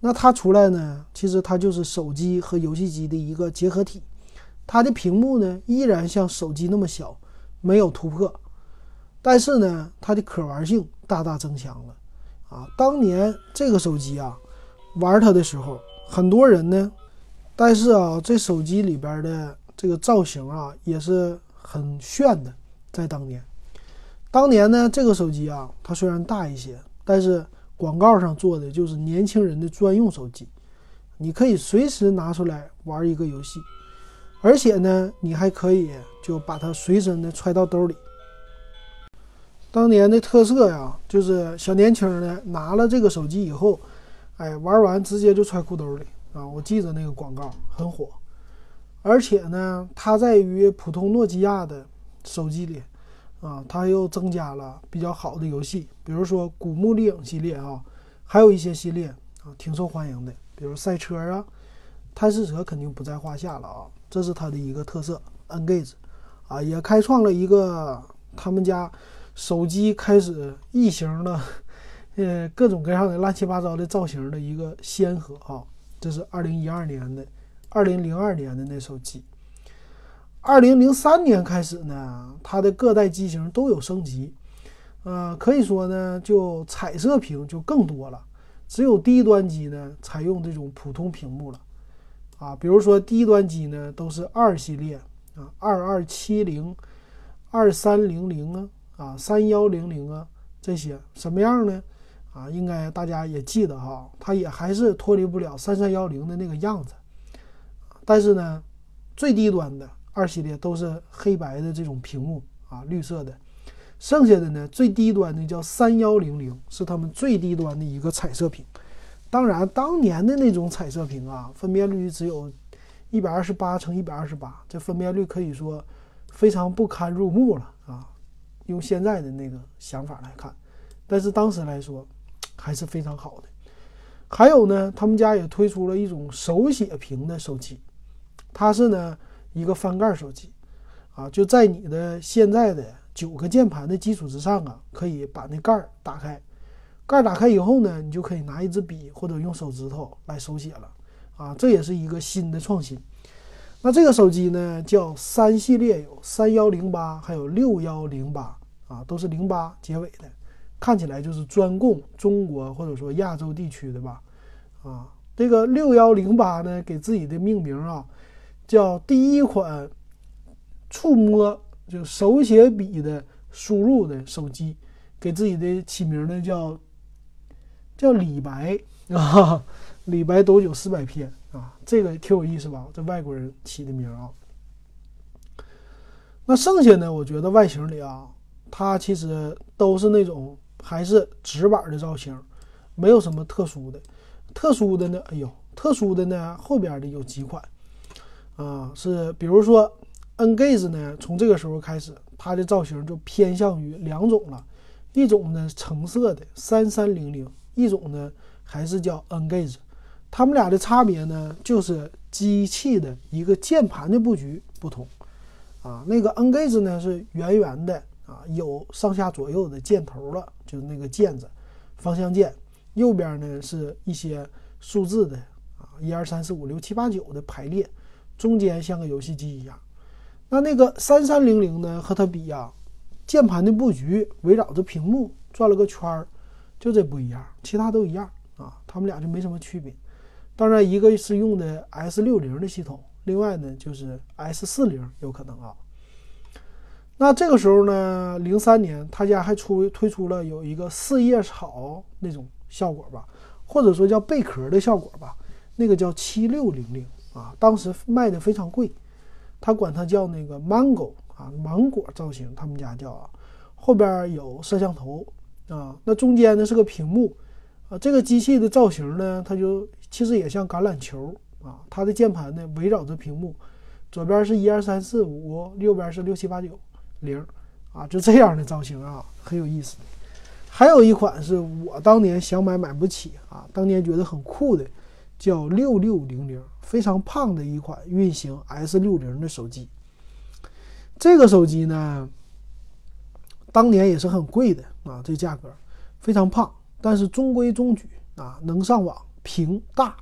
那它出来呢，其实它就是手机和游戏机的一个结合体。它的屏幕呢，依然像手机那么小，没有突破，但是呢，它的可玩性大大增强了。啊，当年这个手机啊，玩它的时候，很多人呢，但是啊，这手机里边的这个造型啊，也是很炫的。在当年，当年呢，这个手机啊，它虽然大一些，但是广告上做的就是年轻人的专用手机，你可以随时拿出来玩一个游戏，而且呢，你还可以就把它随身的揣到兜里。当年的特色呀，就是小年轻呢拿了这个手机以后，哎，玩完直接就揣裤兜里啊！我记得那个广告很火，而且呢，它在于普通诺基亚的手机里啊，它又增加了比较好的游戏，比如说《古墓丽影》系列啊，还有一些系列啊挺受欢迎的，比如赛车啊，探视者肯定不在话下了啊，这是它的一个特色。Engage 啊，也开创了一个他们家。手机开始异形的，呃，各种各样的乱七八糟的造型的一个先河啊！这是二零一二年的，二零零二年的那手机。二零零三年开始呢，它的各代机型都有升级，呃，可以说呢，就彩色屏就更多了。只有低端机呢，采用这种普通屏幕了，啊，比如说低端机呢，都是二系列啊，二二七零、二三零零啊，啊，三幺零零啊，这些什么样呢？啊，应该大家也记得哈，它也还是脱离不了三三幺零的那个样子。但是呢，最低端的二系列都是黑白的这种屏幕啊，绿色的。剩下的呢，最低端的叫三幺零零，是他们最低端的一个彩色屏。当然，当年的那种彩色屏啊，分辨率只有一百二十八乘一百二十八，这分辨率可以说非常不堪入目了啊。用现在的那个想法来看，但是当时来说还是非常好的。还有呢，他们家也推出了一种手写屏的手机，它是呢一个翻盖手机啊，就在你的现在的九个键盘的基础之上啊，可以把那盖儿打开。盖儿打开以后呢，你就可以拿一支笔或者用手指头来手写了，啊，这也是一个新的创新。那这个手机呢，叫三系列，有三幺零八，还有六幺零八，啊，都是零八结尾的，看起来就是专供中国或者说亚洲地区的吧，啊，这个六幺零八呢，给自己的命名啊，叫第一款触摸就手写笔的输入的手机，给自己的起名呢叫。叫李白 [LAUGHS] 啊，李白斗酒诗百篇啊，这个挺有意思吧？这外国人起的名啊。那剩下呢？我觉得外形里啊，它其实都是那种还是直板的造型，没有什么特殊的。特殊的呢？哎呦，特殊的呢，后边的有几款啊，是比如说 Engage 呢，从这个时候开始，它的造型就偏向于两种了，一种呢橙色的三三零零。一种呢，还是叫 Engage，它们俩的差别呢，就是机器的一个键盘的布局不同啊。那个 Engage 呢是圆圆的啊，有上下左右的箭头了，就是那个键子，方向键。右边呢是一些数字的啊，一二三四五六七八九的排列，中间像个游戏机一样。那那个三三零零呢，和它比呀，键盘的布局围绕着屏幕转了个圈儿。就这不一样，其他都一样啊，他们俩就没什么区别。当然，一个是用的 S 六零的系统，另外呢就是 S 四零有可能啊。那这个时候呢，零三年他家还出推出了有一个四叶草那种效果吧，或者说叫贝壳的效果吧，那个叫七六零零啊，当时卖的非常贵，他管它叫那个 Mango 啊，芒果造型，他们家叫啊，后边有摄像头。啊，那中间呢是个屏幕，啊，这个机器的造型呢，它就其实也像橄榄球啊，它的键盘呢围绕着屏幕，左边是一二三四五，右边是六七八九零，啊，就这样的造型啊，很有意思。还有一款是我当年想买买不起啊，当年觉得很酷的，叫六六零零，非常胖的一款运行 S 六零的手机。这个手机呢。当年也是很贵的啊，这价格非常胖，但是中规中矩啊，能上网，屏大。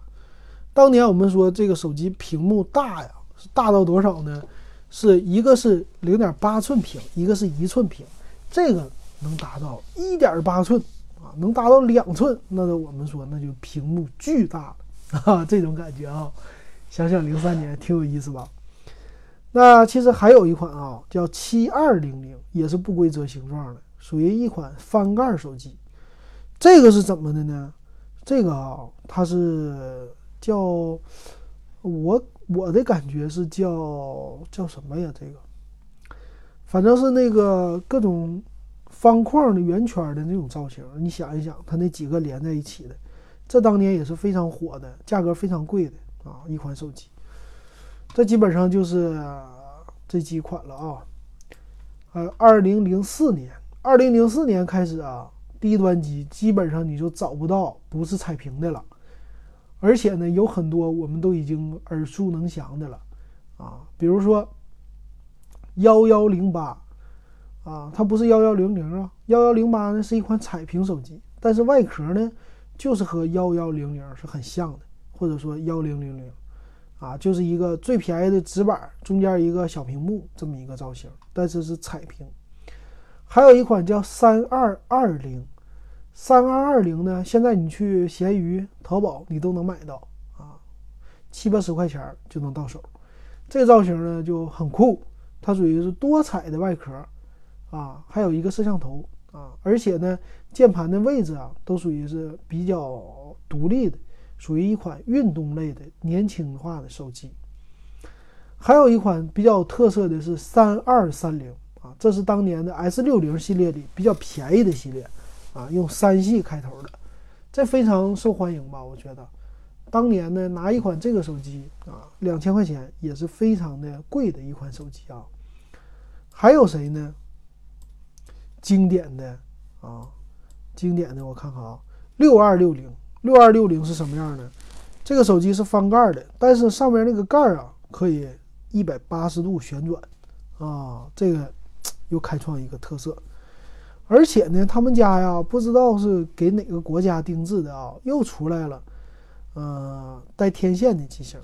当年我们说这个手机屏幕大呀，是大到多少呢？是一个是零点八寸屏，一个是一寸屏，这个能达到一点八寸啊，能达到两寸，那我们说那就屏幕巨大了啊，[LAUGHS] 这种感觉啊，想想零三年挺有意思吧。那其实还有一款啊，叫七二零零，也是不规则形状的，属于一款翻盖手机。这个是怎么的呢？这个啊，它是叫我我的感觉是叫叫什么呀？这个反正是那个各种方框的、圆圈的那种造型。你想一想，它那几个连在一起的，这当年也是非常火的，价格非常贵的啊，一款手机。这基本上就是这几款了啊，呃，二零零四年，二零零四年开始啊，低端机基本上你就找不到不是彩屏的了，而且呢，有很多我们都已经耳熟能详的了啊，比如说幺幺零八啊，它不是幺幺零零啊，幺幺零八呢是一款彩屏手机，但是外壳呢就是和幺幺零零是很像的，或者说幺零零零。啊，就是一个最便宜的直板，中间一个小屏幕这么一个造型，但是是彩屏。还有一款叫三二二零，三二二零呢，现在你去闲鱼、淘宝你都能买到啊，七八十块钱就能到手。这个造型呢就很酷，它属于是多彩的外壳啊，还有一个摄像头啊，而且呢键盘的位置啊都属于是比较独立的，属于一款运动类的年轻化的手机。还有一款比较特色的是三二三零啊，这是当年的 S 六零系列里比较便宜的系列啊，用三系开头的，这非常受欢迎吧？我觉得，当年呢拿一款这个手机啊，两千块钱也是非常的贵的一款手机啊。还有谁呢？经典的啊，经典的我看看啊，六二六零，六二六零是什么样的？这个手机是翻盖的，但是上面那个盖儿啊可以。一百八十度旋转，啊，这个 [TSK] 又开创一个特色。而且呢，他们家呀，不知道是给哪个国家定制的啊，又出来了，呃，带天线的机型，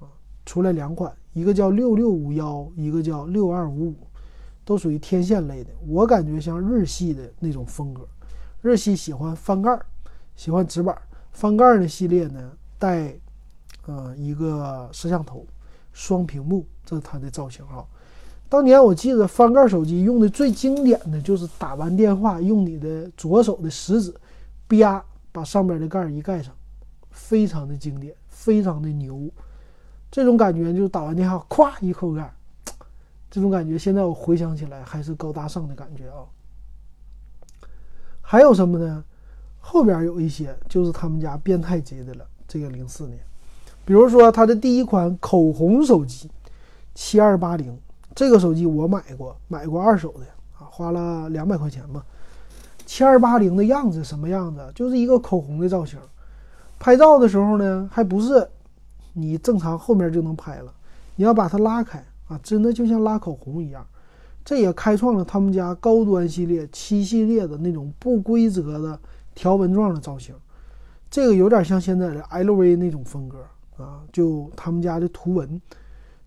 啊，出来两款，一个叫六六五幺，一个叫六二五五，都属于天线类的。我感觉像日系的那种风格，日系喜欢翻盖，喜欢直板，翻盖的系列呢，带，呃，一个摄像头。双屏幕，这是它的造型啊。当年我记得翻盖手机用的最经典的就是打完电话用你的左手的食指，啪把上面的盖一盖上，非常的经典，非常的牛。这种感觉就是打完电话咵一扣盖，[TSK] 这种感觉现在我回想起来还是高大上的感觉啊。还有什么呢？后边有一些就是他们家变态级的了。这个零四年。比如说，它的第一款口红手机，七二八零，这个手机我买过，买过二手的啊，花了两百块钱吧。七二八零的样子什么样子？就是一个口红的造型。拍照的时候呢，还不是你正常后面就能拍了，你要把它拉开啊，真的就像拉口红一样。这也开创了他们家高端系列七系列的那种不规则的条纹状的造型。这个有点像现在的 LV 那种风格。啊，就他们家的图文，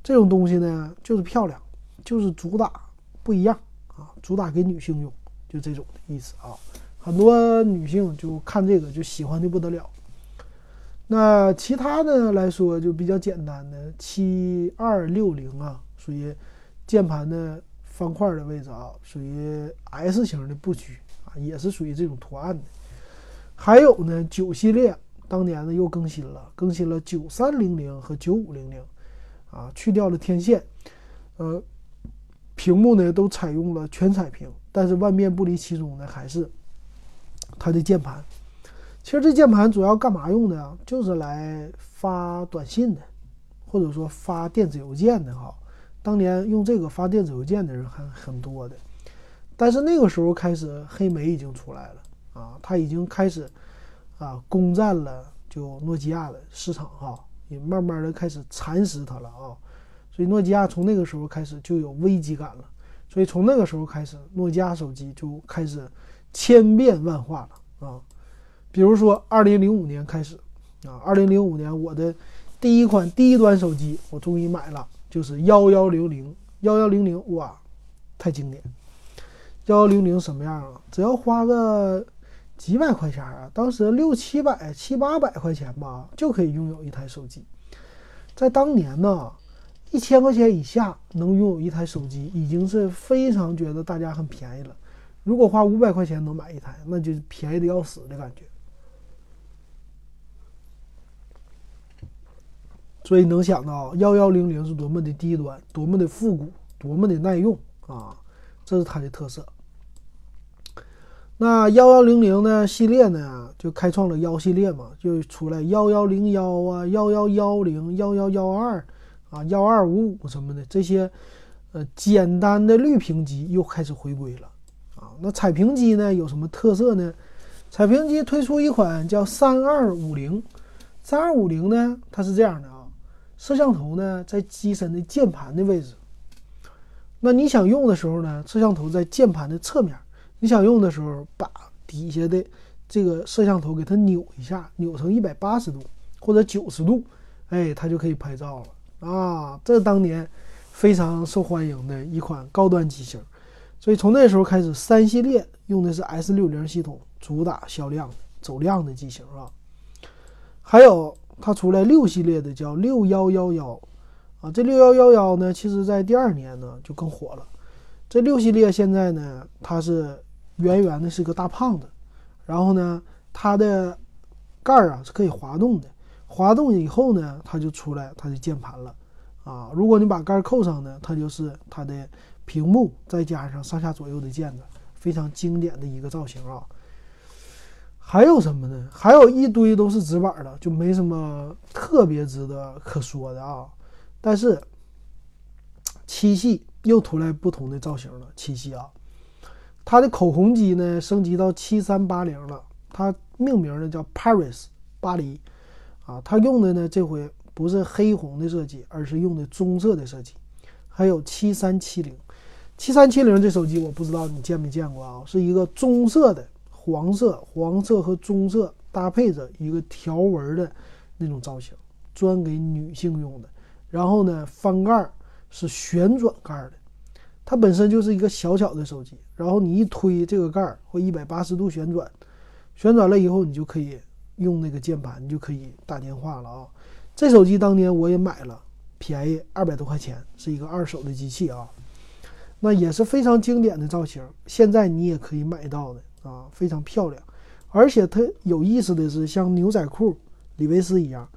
这种东西呢，就是漂亮，就是主打不一样啊，主打给女性用，就这种的意思啊。很多女性就看这个就喜欢的不得了。那其他的来说就比较简单的，七二六零啊，属于键盘的方块的位置啊，属于 S 型的布局啊，也是属于这种图案的。还有呢，九系列。当年呢又更新了，更新了九三零零和九五零零，啊，去掉了天线，呃，屏幕呢都采用了全彩屏，但是万变不离其宗的还是它的键盘。其实这键盘主要干嘛用的啊？就是来发短信的，或者说发电子邮件的哈。当年用这个发电子邮件的人还很多的，但是那个时候开始黑莓已经出来了啊，它已经开始。啊，攻占了就诺基亚的市场哈，也慢慢的开始蚕食它了啊，所以诺基亚从那个时候开始就有危机感了，所以从那个时候开始，诺基亚手机就开始千变万化了啊，比如说二零零五年开始啊，二零零五年我的第一款低端手机我终于买了，就是幺幺零零幺幺零零，哇，太经典，幺幺零零什么样啊？只要花个。几百块钱啊，当时六七百、七八百块钱吧，就可以拥有一台手机。在当年呢，一千块钱以下能拥有一台手机，已经是非常觉得大家很便宜了。如果花五百块钱能买一台，那就便宜的要死的感觉。所以能想到幺幺零零是多么的低端，多么的复古，多么的耐用啊，这是它的特色。那幺幺零零呢系列呢，就开创了幺系列嘛，就出来幺幺零幺啊，幺幺幺零，幺幺幺二啊，幺二五五什么的这些，呃，简单的绿屏机又开始回归了啊。那彩屏机呢有什么特色呢？彩屏机推出一款叫三二五零，三二五零呢，它是这样的，摄像头呢在机身的键盘的位置，那你想用的时候呢，摄像头在键盘的侧面。你想用的时候，把底下的这个摄像头给它扭一下，扭成一百八十度或者九十度，哎，它就可以拍照了啊！这当年非常受欢迎的一款高端机型，所以从那时候开始，三系列用的是 S 六零系统，主打销量走量的机型啊。还有它出来六系列的叫六幺幺幺啊。这六幺幺幺呢，其实在第二年呢就更火了。这六系列现在呢，它是圆圆的，是个大胖子，然后呢，它的盖儿啊是可以滑动的，滑动以后呢，它就出来它的键盘了啊。如果你把盖儿扣上呢，它就是它的屏幕，再加上上下左右的键子，非常经典的一个造型啊。还有什么呢？还有一堆都是直板的，就没什么特别值得可说的啊。但是七系又出来不同的造型了。七系啊，它的口红机呢升级到七三八零了，它命名的叫 Paris 巴黎啊。它用的呢这回不是黑红的设计，而是用的棕色的设计。还有七三七零，七三七零这手机我不知道你见没见过啊，是一个棕色的。黄色、黄色和棕色搭配着一个条纹的那种造型，专给女性用的。然后呢，翻盖是旋转盖的，它本身就是一个小巧的手机。然后你一推这个盖儿，会一百八十度旋转，旋转了以后，你就可以用那个键盘，你就可以打电话了啊。这手机当年我也买了，便宜二百多块钱，是一个二手的机器啊。那也是非常经典的造型，现在你也可以买到的。啊，非常漂亮，而且它有意思的是，像牛仔裤、李维斯一样，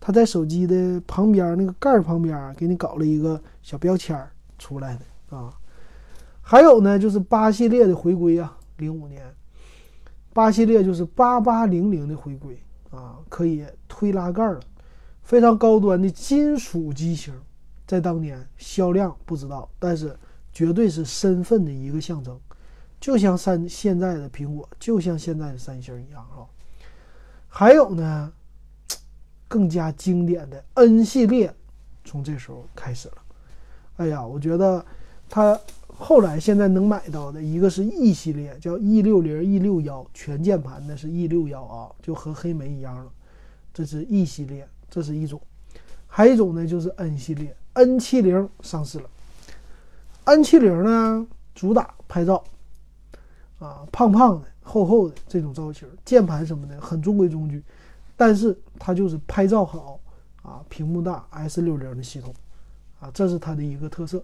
它在手机的旁边那个盖旁边给你搞了一个小标签出来的啊。还有呢，就是八系列的回归啊，零五年，八系列就是八八零零的回归啊，可以推拉盖了，非常高端的金属机型，在当年销量不知道，但是绝对是身份的一个象征。就像三现在的苹果，就像现在的三星一样啊。还有呢，[TSK] 更加经典的 N 系列，从这时候开始了。哎呀，我觉得它后来现在能买到的一个是 E 系列，叫 E 六零、E 六幺全键盘的是 E 六幺啊，就和黑莓一样了。这是 E 系列，这是一种。还有一种呢，就是 N 系列，N 七零上市了。N 七零呢，主打拍照。啊，胖胖的、厚厚的这种造型，键盘什么的很中规中矩，但是它就是拍照好啊，屏幕大，S 六零的系统啊，这是它的一个特色。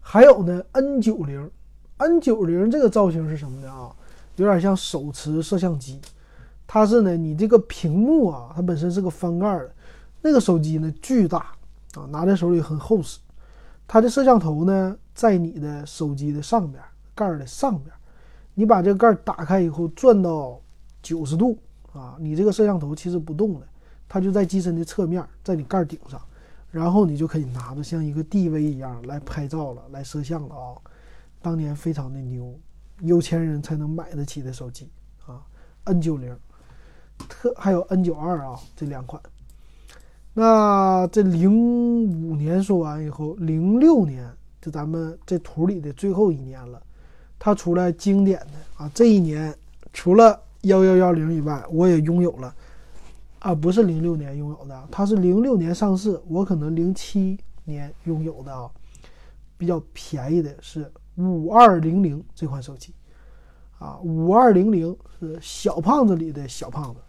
还有呢，N 九零，N 九零这个造型是什么呢啊？有点像手持摄像机，它是呢，你这个屏幕啊，它本身是个翻盖的，那个手机呢巨大啊，拿在手里很厚实，它的摄像头呢在你的手机的上边。盖的上边，你把这个盖打开以后，转到九十度啊，你这个摄像头其实不动的，它就在机身的侧面，在你盖顶上，然后你就可以拿着像一个 DV 一样来拍照了，来摄像了啊。当年非常的牛，有钱人才能买得起的手机啊。N 九零，特还有 N 九二啊，这两款。那这零五年说完以后，零六年就咱们这图里的最后一年了。它出来经典的啊，这一年除了幺幺幺零以外，我也拥有了啊，不是零六年拥有的，它是零六年上市，我可能零七年拥有的啊，比较便宜的是五二零零这款手机啊，五二零零是小胖子里的小胖子，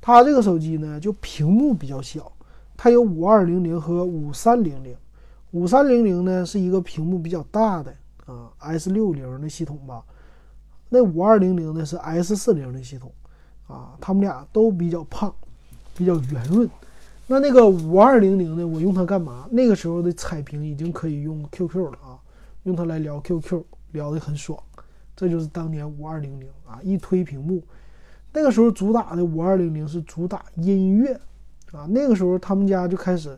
它这个手机呢就屏幕比较小，它有五二零零和五三零零，五三零零呢是一个屏幕比较大的。啊，S 六零的系统吧，那五二零零呢是 S 四零的系统，啊，他们俩都比较胖，比较圆润。那那个五二零零呢，我用它干嘛？那个时候的彩屏已经可以用 QQ 了啊，用它来聊 QQ，聊得很爽。这就是当年五二零零啊，一推屏幕，那个时候主打的五二零零是主打音乐啊，那个时候他们家就开始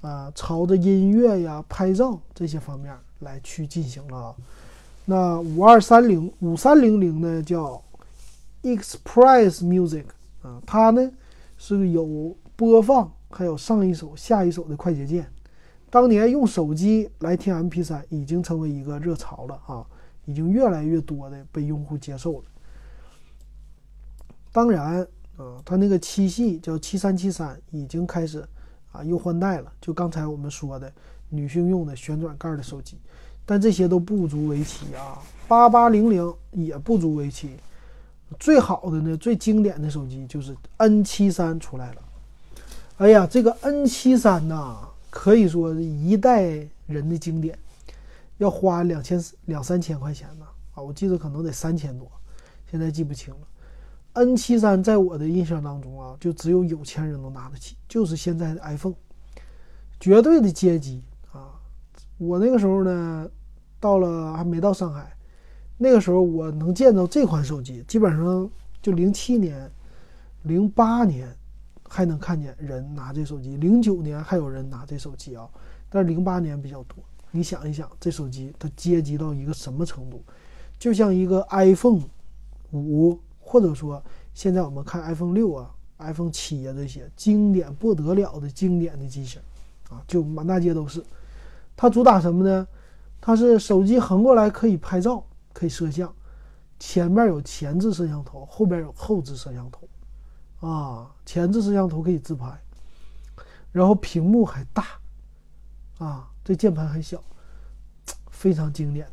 啊，朝着音乐呀、拍照这些方面。来去进行了，那五二三零五三零零呢叫 Express Music 啊，它呢是有播放，还有上一首、下一首的快捷键。当年用手机来听 MP3 已经成为一个热潮了啊，已经越来越多的被用户接受了。当然啊，它那个七系叫七三七三已经开始啊又换代了，就刚才我们说的。女性用的旋转盖的手机，但这些都不足为奇啊！八八零零也不足为奇。最好的呢，最经典的手机就是 N 七三出来了。哎呀，这个 N 七三呐，可以说一代人的经典，要花两千两三千块钱呢啊！我记得可能得三千多，现在记不清了。N 七三在我的印象当中啊，就只有有钱人能拿得起，就是现在的 iPhone，绝对的阶级！我那个时候呢，到了还没到上海，那个时候我能见到这款手机，基本上就零七年、零八年还能看见人拿这手机，零九年还有人拿这手机啊，但是零八年比较多。你想一想，这手机它阶级到一个什么程度？就像一个 iPhone 五。或者说，现在我们看 iPhone 六啊、iPhone 七啊这些经典不得了的经典的机型，啊，就满大街都是。它主打什么呢？它是手机横过来可以拍照，可以摄像，前面有前置摄像头，后边有后置摄像头，啊，前置摄像头可以自拍，然后屏幕还大，啊，这键盘还小，非常经典。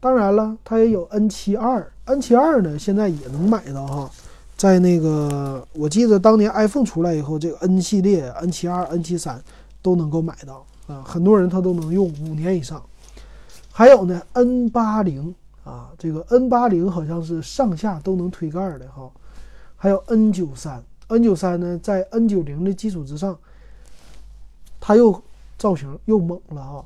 当然了，它也有 N 七二，N 七二呢，现在也能买到哈，在那个我记得当年 iPhone 出来以后，这个 N 系列、N 七二、N 七三都能够买到啊，很多人他都能用五年以上。还有呢，N 八零啊，这个 N 八零好像是上下都能推盖的哈。还有 N 九三，N 九三呢，在 N 九零的基础之上，它又造型又猛了哈。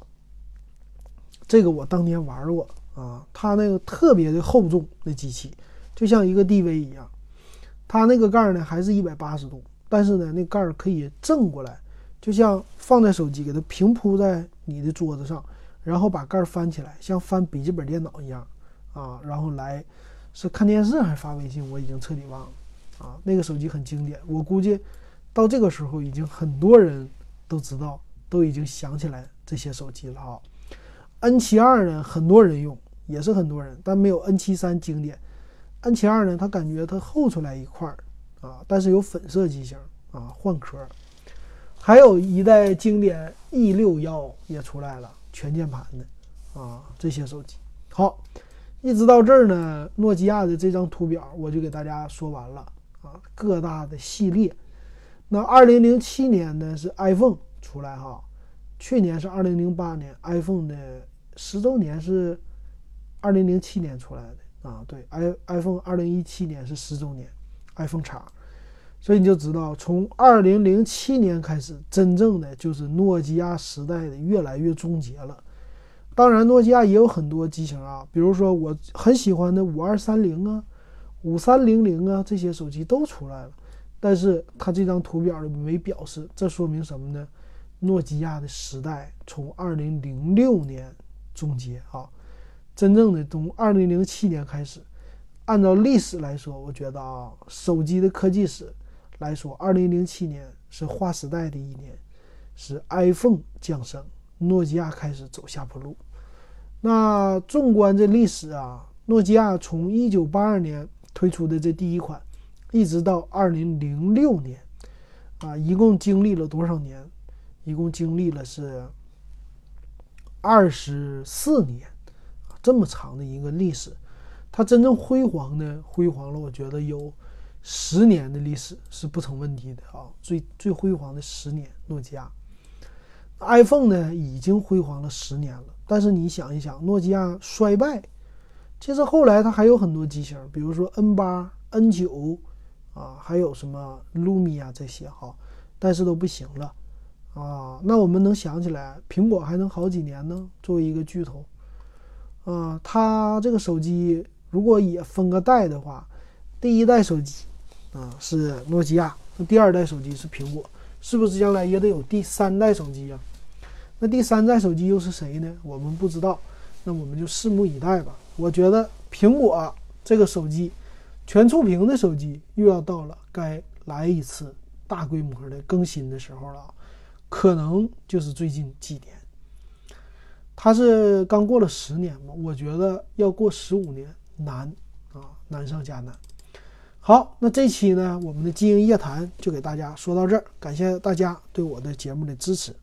这个我当年玩过。啊，它那个特别的厚重，那机器就像一个 DV 一样。它那个盖呢，还是一百八十度，但是呢，那盖可以正过来，就像放在手机，给它平铺在你的桌子上，然后把盖儿翻起来，像翻笔记本电脑一样啊。然后来是看电视还是发微信，我已经彻底忘了啊。那个手机很经典，我估计到这个时候，已经很多人都知道，都已经想起来这些手机了啊。N 七二呢，很多人用。也是很多人，但没有 N 七三经典。N 七二呢，它感觉它厚出来一块儿啊，但是有粉色机型啊，换壳。还有一代经典 E 六幺也出来了，全键盘的啊，这些手机。好，一直到这儿呢，诺基亚的这张图表我就给大家说完了啊，各大的系列。那二零零七年呢是 iPhone 出来哈，去年是二零零八年 iPhone 的十周年是。二零零七年出来的啊，对，i iPhone 二零一七年是十周年，iPhone 叉，所以你就知道，从二零零七年开始，真正的就是诺基亚时代的越来越终结了。当然，诺基亚也有很多机型啊，比如说我很喜欢的五二三零啊、五三零零啊，这些手机都出来了。但是它这张图表里没表示，这说明什么呢？诺基亚的时代从二零零六年终结啊。真正的从二零零七年开始，按照历史来说，我觉得啊，手机的科技史来说，二零零七年是划时代的一年，是 iPhone 降生，诺基亚开始走下坡路。那纵观这历史啊，诺基亚从一九八二年推出的这第一款，一直到二零零六年，啊，一共经历了多少年？一共经历了是二十四年。这么长的一个历史，它真正辉煌呢？辉煌了，我觉得有十年的历史是不成问题的啊！最最辉煌的十年，诺基亚，iPhone 呢已经辉煌了十年了。但是你想一想，诺基亚衰败，其实后来它还有很多机型，比如说 N 八、N 九啊，还有什么 Lumia 这些哈，但是都不行了啊。那我们能想起来，苹果还能好几年呢？作为一个巨头。啊，它这个手机如果也分个代的话，第一代手机啊是诺基亚，那第二代手机是苹果，是不是将来也得有第三代手机呀？那第三代手机又是谁呢？我们不知道，那我们就拭目以待吧。我觉得苹果这个手机，全触屏的手机又要到了该来一次大规模的更新的时候了，可能就是最近几年。它是刚过了十年嘛？我觉得要过十五年难啊，难上加难。好，那这期呢，我们的经营夜谈就给大家说到这儿，感谢大家对我的节目的支持。